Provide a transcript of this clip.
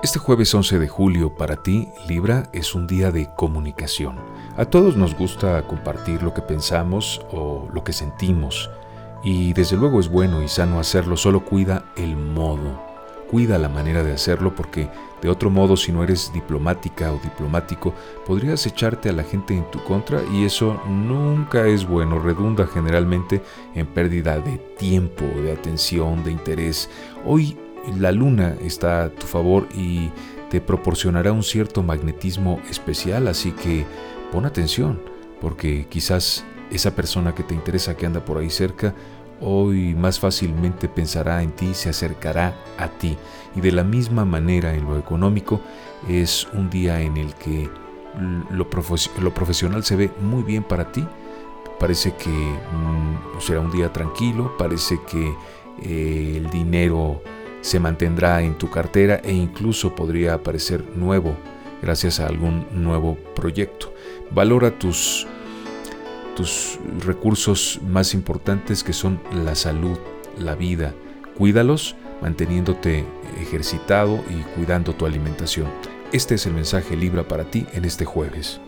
Este jueves 11 de julio para ti, Libra, es un día de comunicación. A todos nos gusta compartir lo que pensamos o lo que sentimos y desde luego es bueno y sano hacerlo, solo cuida el modo, cuida la manera de hacerlo porque de otro modo si no eres diplomática o diplomático podrías echarte a la gente en tu contra y eso nunca es bueno, redunda generalmente en pérdida de tiempo, de atención, de interés. Hoy la luna está a tu favor y te proporcionará un cierto magnetismo especial, así que pon atención, porque quizás esa persona que te interesa que anda por ahí cerca, hoy más fácilmente pensará en ti, se acercará a ti. Y de la misma manera en lo económico, es un día en el que lo, profesional se ve muy bien para ti. Parece que mm, será un día tranquilo, parece que eh, el dinero se mantendrá en tu cartera e incluso podría aparecer nuevo gracias a algún nuevo proyecto. Valora tus, tus recursos más importantes que son la salud, la vida. Cuídalos manteniéndote ejercitado y cuidando tu alimentación. Este es el mensaje Libra para ti en este jueves.